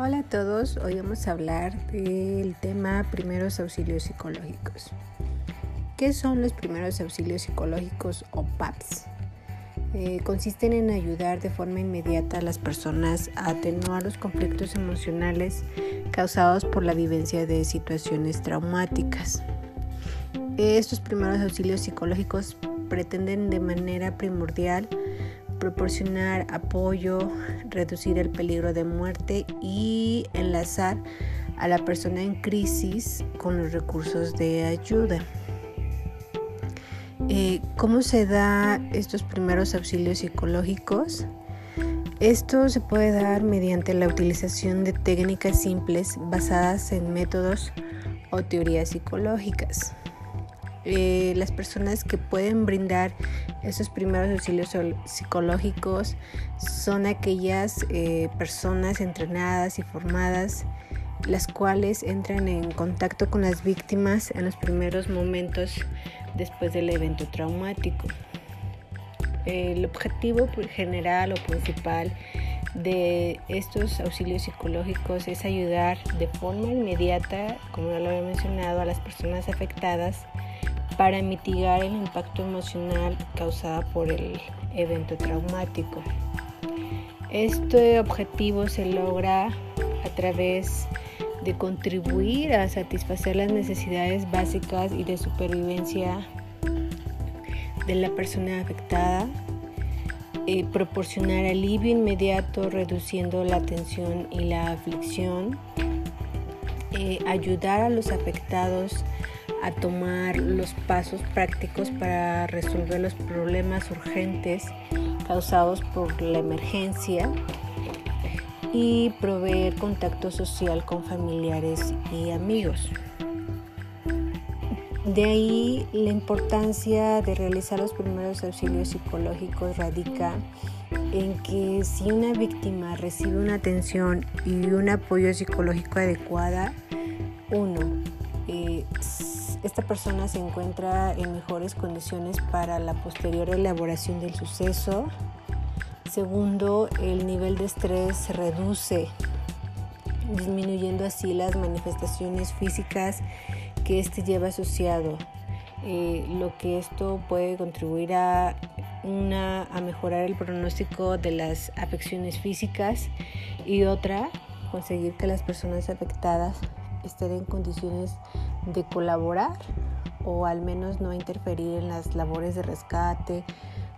Hola a todos, hoy vamos a hablar del tema primeros auxilios psicológicos. ¿Qué son los primeros auxilios psicológicos o PAPS? Eh, consisten en ayudar de forma inmediata a las personas a atenuar los conflictos emocionales causados por la vivencia de situaciones traumáticas. Estos primeros auxilios psicológicos pretenden de manera primordial proporcionar apoyo, reducir el peligro de muerte y enlazar a la persona en crisis con los recursos de ayuda. Eh, ¿Cómo se da estos primeros auxilios psicológicos? Esto se puede dar mediante la utilización de técnicas simples basadas en métodos o teorías psicológicas. Eh, las personas que pueden brindar esos primeros auxilios psicológicos son aquellas eh, personas entrenadas y formadas las cuales entran en contacto con las víctimas en los primeros momentos después del evento traumático. El objetivo general o principal de estos auxilios psicológicos es ayudar de forma inmediata, como ya lo había mencionado, a las personas afectadas para mitigar el impacto emocional causado por el evento traumático. Este objetivo se logra a través de contribuir a satisfacer las necesidades básicas y de supervivencia de la persona afectada, eh, proporcionar alivio inmediato reduciendo la tensión y la aflicción, eh, ayudar a los afectados tomar los pasos prácticos para resolver los problemas urgentes causados por la emergencia y proveer contacto social con familiares y amigos. De ahí la importancia de realizar los primeros auxilios psicológicos radica en que si una víctima recibe una atención y un apoyo psicológico adecuada, uno, eh, esta persona se encuentra en mejores condiciones para la posterior elaboración del suceso. Segundo, el nivel de estrés se reduce, disminuyendo así las manifestaciones físicas que éste lleva asociado, eh, lo que esto puede contribuir a, una, a mejorar el pronóstico de las afecciones físicas y otra, conseguir que las personas afectadas estén en condiciones de colaborar o al menos no interferir en las labores de rescate,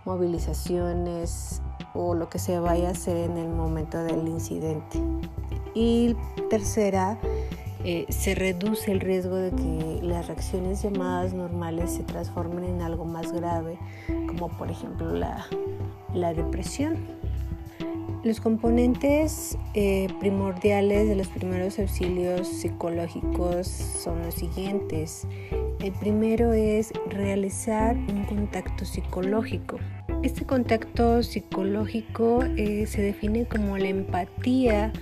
movilizaciones o lo que se vaya a hacer en el momento del incidente. Y tercera, eh, se reduce el riesgo de que las reacciones llamadas normales se transformen en algo más grave, como por ejemplo la, la depresión. Los componentes eh, primordiales de los primeros auxilios psicológicos son los siguientes. El primero es realizar un contacto psicológico. Este contacto psicológico eh, se define como la empatía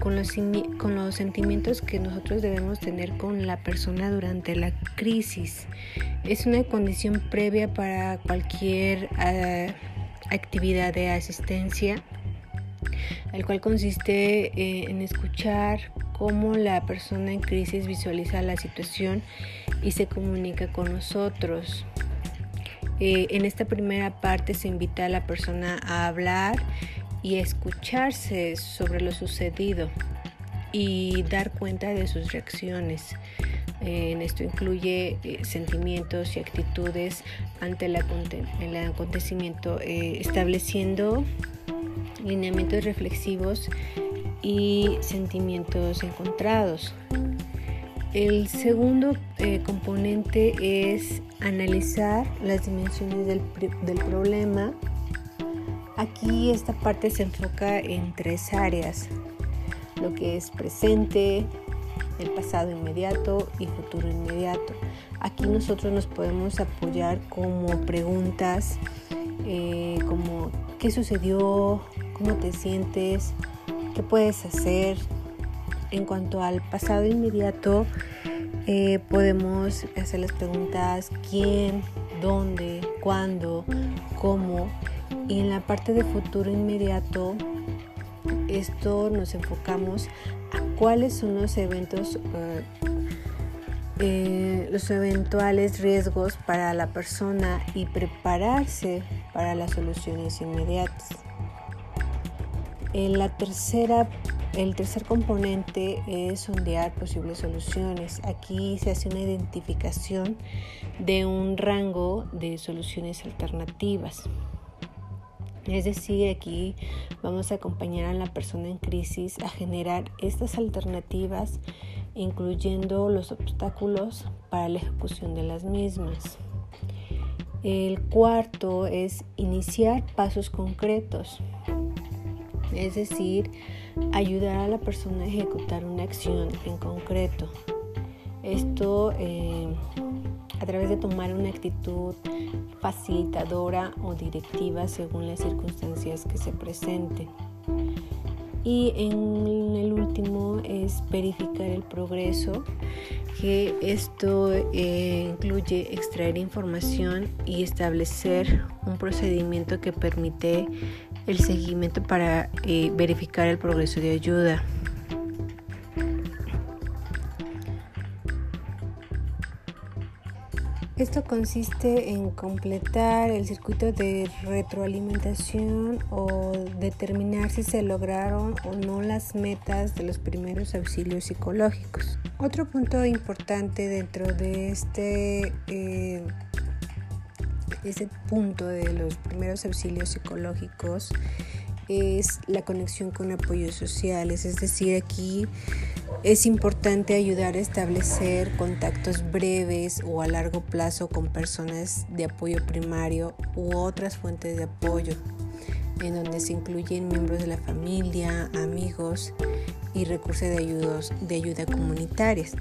con los, sentimientos que nosotros debemos tener con la persona durante la crisis. Es una condición previa para cualquier eh, actividad de asistencia el cual consiste eh, en escuchar cómo la persona en crisis visualiza la situación y se comunica con nosotros. Eh, en esta primera parte se invita a la persona a hablar y escucharse sobre lo sucedido y dar cuenta de sus reacciones. Eh, en esto incluye sentimientos y actitudes ante el, acontecimiento, estableciendo lineamientos reflexivos y sentimientos encontrados. El segundo eh, componente es analizar las dimensiones del, del problema. Aquí esta parte se enfoca en tres áreas, lo que es presente, el pasado inmediato y futuro inmediato. Aquí nosotros nos podemos apoyar como preguntas eh, como qué sucedió, cómo te sientes, qué puedes hacer. En cuanto al pasado inmediato, eh, podemos hacer las preguntas quién, dónde, cuándo, cómo. Y en la parte de futuro inmediato, esto nos enfocamos cuáles son los eventos, eh, eh, los eventuales riesgos para la persona y prepararse para las soluciones inmediatas. La tercera, el tercer componente es sondear posibles soluciones. Aquí se hace una identificación de un rango de soluciones alternativas. Es decir, aquí vamos a acompañar a la persona en crisis a generar estas alternativas, incluyendo los obstáculos para la ejecución de las mismas. El cuarto es iniciar pasos concretos es decir, ayudar a la persona a ejecutar una acción en concreto. Esto eh, a través de tomar una actitud facilitadora o directiva según las circunstancias que se presenten. Y en el último es verificar el progreso, que esto eh, incluye extraer información y establecer un procedimiento que permite el seguimiento para eh, verificar el progreso de ayuda. Esto consiste en completar el circuito de retroalimentación o determinar si se lograron o no las metas de los primeros auxilios psicológicos. Otro punto importante dentro de este eh, ese punto de los primeros auxilios psicológicos es la conexión con apoyos sociales, es decir, aquí es importante ayudar a establecer contactos breves o a largo plazo con personas de apoyo primario u otras fuentes de apoyo, en donde se incluyen miembros de la familia, amigos y recursos de, ayudos, de ayuda comunitarias,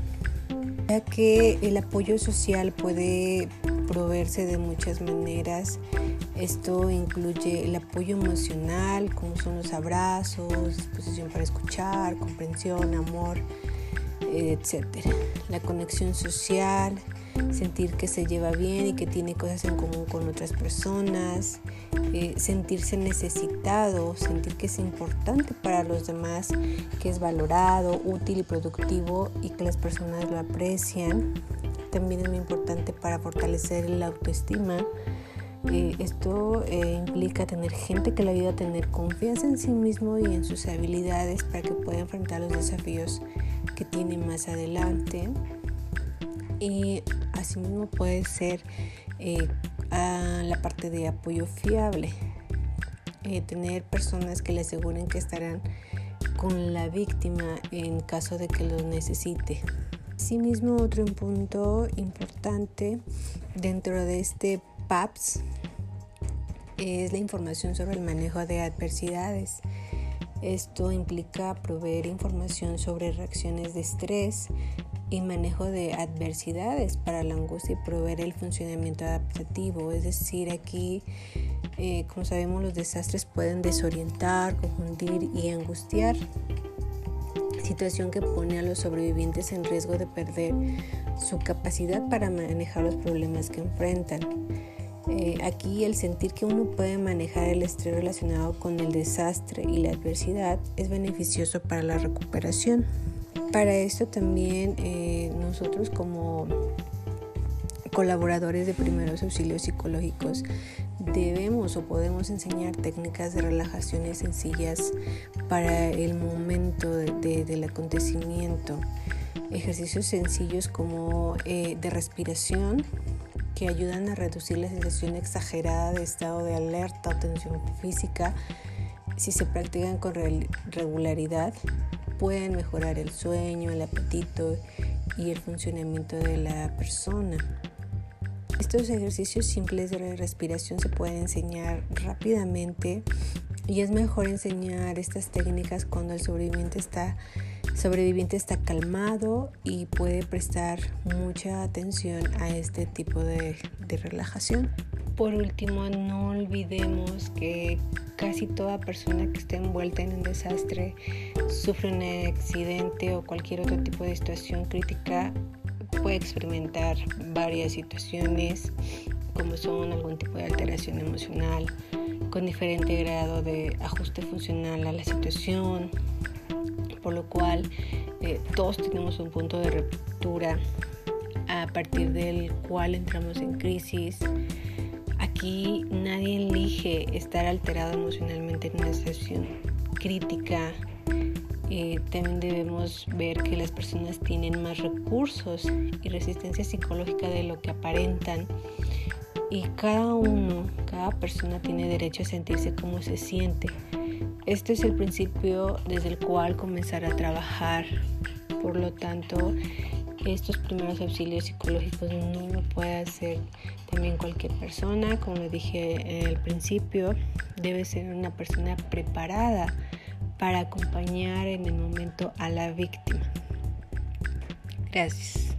ya que el apoyo social puede proveerse de muchas maneras. Esto incluye el apoyo emocional, como son los abrazos, disposición para escuchar, comprensión, amor, etc. La conexión social, sentir que se lleva bien y que tiene cosas en común con otras personas, eh, sentirse necesitado, sentir que es importante para los demás, que es valorado, útil y productivo y que las personas lo aprecian también es muy importante para fortalecer la autoestima. Eh, esto eh, implica tener gente que le ayude a tener confianza en sí mismo y en sus habilidades para que pueda enfrentar los desafíos que tiene más adelante. Y asimismo puede ser eh, la parte de apoyo fiable. tener personas que le aseguren que estarán con la víctima en caso de que lo necesite. Asimismo, otro punto importante dentro de este PAPS es la información sobre el manejo de adversidades. Esto implica proveer información sobre reacciones de estrés y manejo de adversidades para la angustia y proveer el funcionamiento adaptativo. Es decir, aquí, eh, como sabemos, los desastres pueden desorientar, confundir y angustiar situación que pone a los sobrevivientes en riesgo de perder su capacidad para manejar los problemas que enfrentan. Eh, aquí el sentir que uno puede manejar el estrés relacionado con el desastre y la adversidad es beneficioso para la recuperación. Para esto también eh, nosotros como colaboradores de primeros auxilios psicológicos debemos o podemos enseñar técnicas de relajaciones sencillas para el momento del acontecimiento. Ejercicios sencillos como eh, de respiración que ayudan a reducir la sensación exagerada de estado de alerta o tensión física. Si se practican con regularidad, pueden mejorar el sueño, el apetito y el funcionamiento de la persona. Estos ejercicios simples de respiración se pueden enseñar rápidamente y es mejor enseñar estas técnicas cuando el sobreviviente está, sobreviviente está calmado y puede prestar mucha atención a este tipo de, de relajación. Por último, no olvidemos que casi toda persona que esté envuelta en un desastre sufre un accidente o cualquier otro tipo de situación crítica puede experimentar varias situaciones como son algún tipo de alteración emocional con diferente grado de ajuste funcional a la situación. Por lo cual eh, todos tenemos un punto de ruptura a partir del cual entramos en crisis. Aquí nadie elige estar alterado emocionalmente en una situación crítica. Eh, también debemos ver que las personas tienen más recursos y resistencia psicológica de lo que aparentan y cada uno, cada persona tiene derecho a sentirse como se siente. Este es el principio desde el cual comenzar a trabajar. Por lo tanto, estos primeros auxilios psicológicos no lo puede hacer también cualquier persona. Como le dije al principio, debe ser una persona preparada para acompañar en el momento a la víctima. Gracias.